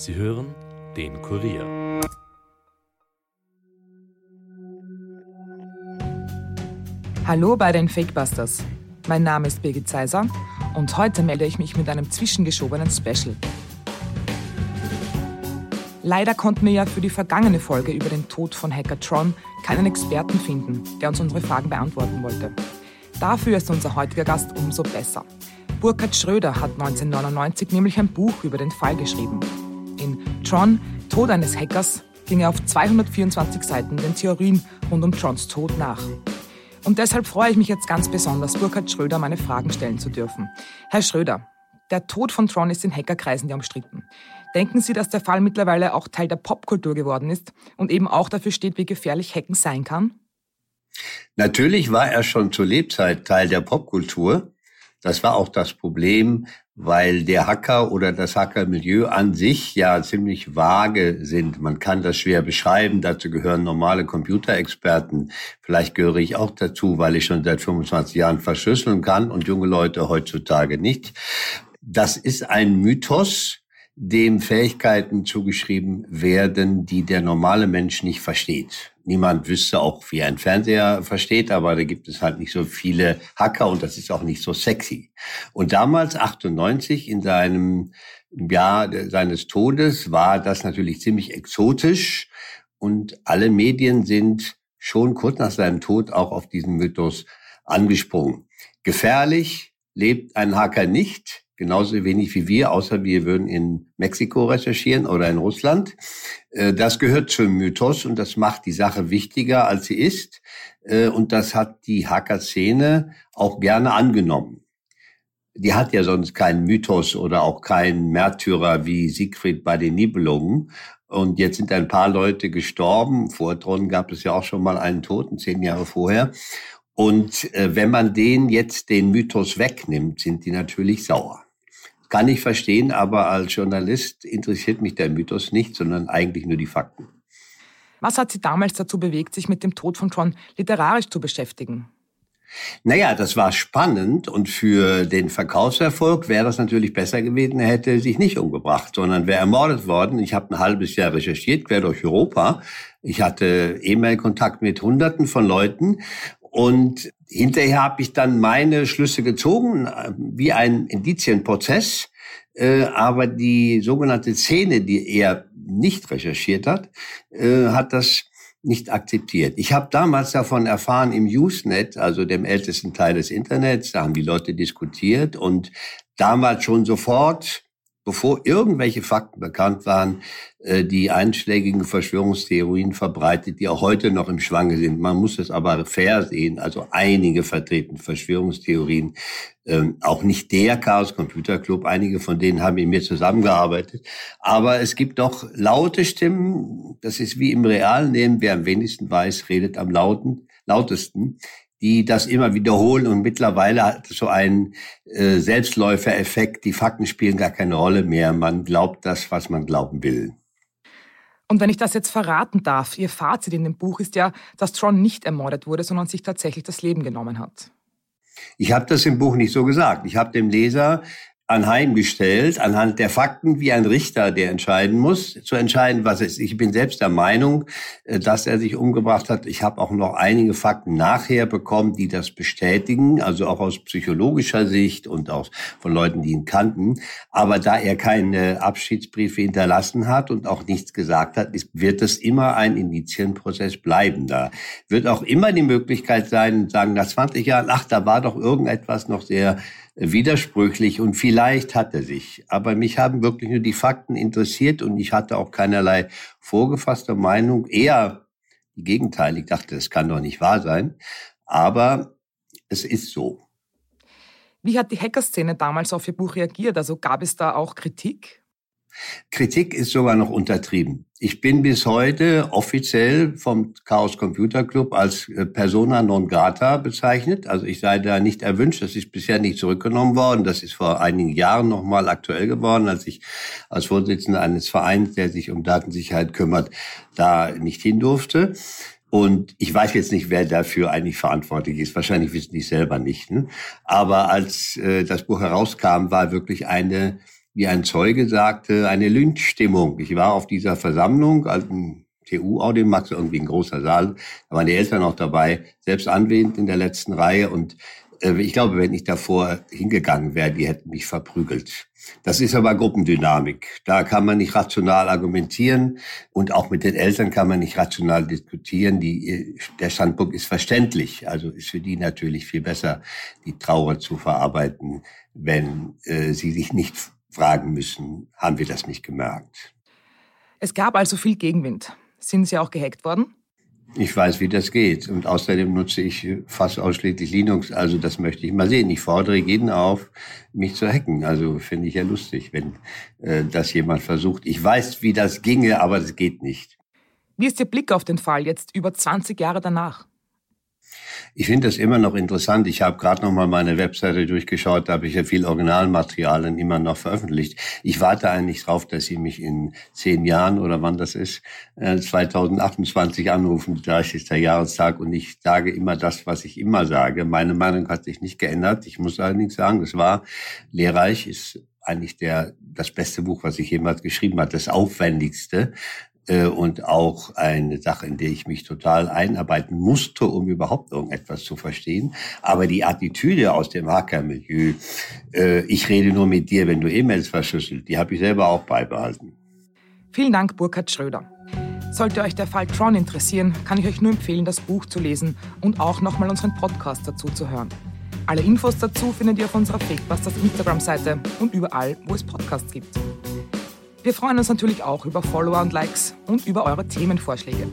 Sie hören den Kurier. Hallo bei den Fakebusters. Mein Name ist Birgit Zeiser und heute melde ich mich mit einem zwischengeschobenen Special. Leider konnten wir ja für die vergangene Folge über den Tod von Hacker Tron keinen Experten finden, der uns unsere Fragen beantworten wollte. Dafür ist unser heutiger Gast umso besser. Burkhard Schröder hat 1999 nämlich ein Buch über den Fall geschrieben. In Tron, Tod eines Hackers, ging er auf 224 Seiten den Theorien rund um Trons Tod nach. Und deshalb freue ich mich jetzt ganz besonders, Burkhard Schröder meine Fragen stellen zu dürfen. Herr Schröder, der Tod von Tron ist in Hackerkreisen ja umstritten. Denken Sie, dass der Fall mittlerweile auch Teil der Popkultur geworden ist und eben auch dafür steht, wie gefährlich Hacken sein kann? Natürlich war er schon zur Lebzeit Teil der Popkultur. Das war auch das Problem, weil der Hacker oder das Hackermilieu an sich ja ziemlich vage sind. Man kann das schwer beschreiben. Dazu gehören normale Computerexperten. Vielleicht gehöre ich auch dazu, weil ich schon seit 25 Jahren verschlüsseln kann und junge Leute heutzutage nicht. Das ist ein Mythos, dem Fähigkeiten zugeschrieben werden, die der normale Mensch nicht versteht. Niemand wüsste auch, wie ein Fernseher versteht, aber da gibt es halt nicht so viele Hacker und das ist auch nicht so sexy. Und damals, 98, in seinem Jahr seines Todes, war das natürlich ziemlich exotisch und alle Medien sind schon kurz nach seinem Tod auch auf diesen Mythos angesprungen. Gefährlich lebt ein Hacker nicht, genauso wenig wie wir, außer wir würden in Mexiko recherchieren oder in Russland. Äh, das gehört zum Mythos und das macht die Sache wichtiger, als sie ist. Äh, und das hat die Hacker-Szene auch gerne angenommen. Die hat ja sonst keinen Mythos oder auch keinen Märtyrer wie Siegfried bei den Nibelungen. Und jetzt sind ein paar Leute gestorben. Vor Tron gab es ja auch schon mal einen Toten, zehn Jahre vorher. Und äh, wenn man denen jetzt den Mythos wegnimmt, sind die natürlich sauer. Kann ich verstehen, aber als Journalist interessiert mich der Mythos nicht, sondern eigentlich nur die Fakten. Was hat Sie damals dazu bewegt, sich mit dem Tod von John literarisch zu beschäftigen? Naja, das war spannend und für den Verkaufserfolg wäre das natürlich besser gewesen, er hätte sich nicht umgebracht, sondern wäre ermordet worden. Ich habe ein halbes Jahr recherchiert, quer durch Europa. Ich hatte E-Mail-Kontakt mit Hunderten von Leuten und hinterher habe ich dann meine Schlüsse gezogen, wie ein Indizienprozess. Äh, aber die sogenannte Szene, die er nicht recherchiert hat, äh, hat das nicht akzeptiert. Ich habe damals davon erfahren im Usenet, also dem ältesten Teil des Internets, da haben die Leute diskutiert und damals schon sofort bevor irgendwelche Fakten bekannt waren, äh, die einschlägigen Verschwörungstheorien verbreitet, die auch heute noch im Schwange sind. Man muss es aber fair sehen. Also einige vertreten Verschwörungstheorien, ähm, auch nicht der Chaos Computer Club. Einige von denen haben mit mir zusammengearbeitet. Aber es gibt doch laute Stimmen. Das ist wie im realen Leben. Wer am wenigsten weiß, redet am lauten, lautesten die das immer wiederholen und mittlerweile hat es so einen äh, Selbstläufereffekt. Die Fakten spielen gar keine Rolle mehr. Man glaubt das, was man glauben will. Und wenn ich das jetzt verraten darf, Ihr Fazit in dem Buch ist ja, dass Tron nicht ermordet wurde, sondern sich tatsächlich das Leben genommen hat. Ich habe das im Buch nicht so gesagt. Ich habe dem Leser anheimgestellt, anhand der Fakten wie ein Richter, der entscheiden muss, zu entscheiden, was ist. Ich bin selbst der Meinung, äh, dass er sich umgebracht hat. Ich habe auch noch einige Fakten nachher bekommen, die das bestätigen, also auch aus psychologischer Sicht und auch von Leuten, die ihn kannten. Aber da er keine Abschiedsbriefe hinterlassen hat und auch nichts gesagt hat, wird es immer ein Indizienprozess bleiben. Da wird auch immer die Möglichkeit sein, sagen nach 20 Jahren, ach, da war doch irgendetwas noch sehr widersprüchlich und vielleicht hat er sich. Aber mich haben wirklich nur die Fakten interessiert und ich hatte auch keinerlei vorgefasste Meinung. Eher die Gegenteil. Ich dachte, das kann doch nicht wahr sein. Aber es ist so. Wie hat die Hackerszene damals auf Ihr Buch reagiert? Also gab es da auch Kritik? Kritik ist sogar noch untertrieben. Ich bin bis heute offiziell vom Chaos Computer Club als äh, Persona non grata bezeichnet. Also ich sei da nicht erwünscht. Das ist bisher nicht zurückgenommen worden. Das ist vor einigen Jahren nochmal aktuell geworden, als ich als Vorsitzender eines Vereins, der sich um Datensicherheit kümmert, da nicht hin durfte. Und ich weiß jetzt nicht, wer dafür eigentlich verantwortlich ist. Wahrscheinlich wissen die selber nicht. Ne? Aber als äh, das Buch herauskam, war wirklich eine wie ein Zeuge sagte, eine Lynchstimmung. Ich war auf dieser Versammlung, ein TU-Audimax, irgendwie ein großer Saal, da waren die Eltern auch dabei, selbst anwesend in der letzten Reihe und äh, ich glaube, wenn ich davor hingegangen wäre, die hätten mich verprügelt. Das ist aber Gruppendynamik. Da kann man nicht rational argumentieren und auch mit den Eltern kann man nicht rational diskutieren. Die, der Standpunkt ist verständlich. Also ist für die natürlich viel besser, die Trauer zu verarbeiten, wenn äh, sie sich nicht fragen müssen, haben wir das nicht gemerkt. Es gab also viel Gegenwind. Sind Sie auch gehackt worden? Ich weiß, wie das geht. Und außerdem nutze ich fast ausschließlich Linux. Also das möchte ich mal sehen. Ich fordere jeden auf, mich zu hacken. Also finde ich ja lustig, wenn äh, das jemand versucht. Ich weiß, wie das ginge, aber es geht nicht. Wie ist Ihr Blick auf den Fall jetzt über 20 Jahre danach? Ich finde das immer noch interessant. Ich habe gerade noch mal meine Webseite durchgeschaut, da habe ich ja viel Originalmaterialien immer noch veröffentlicht. Ich warte eigentlich drauf, dass Sie mich in zehn Jahren oder wann das ist, 2028 äh, anrufen, 30. Jahrestag, und ich sage immer das, was ich immer sage. Meine Meinung hat sich nicht geändert. Ich muss allerdings sagen, das war lehrreich, ist eigentlich der, das beste Buch, was ich jemals geschrieben habe, das aufwendigste. Äh, und auch eine Sache, in der ich mich total einarbeiten musste, um überhaupt irgendetwas zu verstehen. Aber die Attitüde aus dem Hackermilieu, äh, ich rede nur mit dir, wenn du E-Mails verschlüsselt, die habe ich selber auch beibehalten. Vielen Dank, Burkhard Schröder. Sollte euch der Fall Tron interessieren, kann ich euch nur empfehlen, das Buch zu lesen und auch nochmal unseren Podcast dazu zu hören. Alle Infos dazu findet ihr auf unserer Fakebusters Instagram-Seite und überall, wo es Podcasts gibt. Wir freuen uns natürlich auch über Follower und Likes und über eure Themenvorschläge.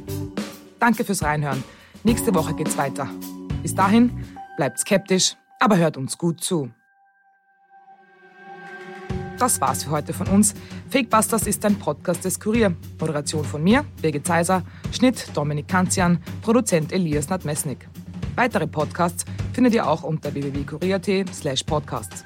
Danke fürs Reinhören. Nächste Woche geht's weiter. Bis dahin, bleibt skeptisch, aber hört uns gut zu. Das war's für heute von uns. Fakebusters ist ein Podcast des Kurier. Moderation von mir, Birgit Zeiser, Schnitt Dominik Kanzian, Produzent Elias Nadmesnik. Weitere Podcasts findet ihr auch unter www.kurier.at slash podcasts.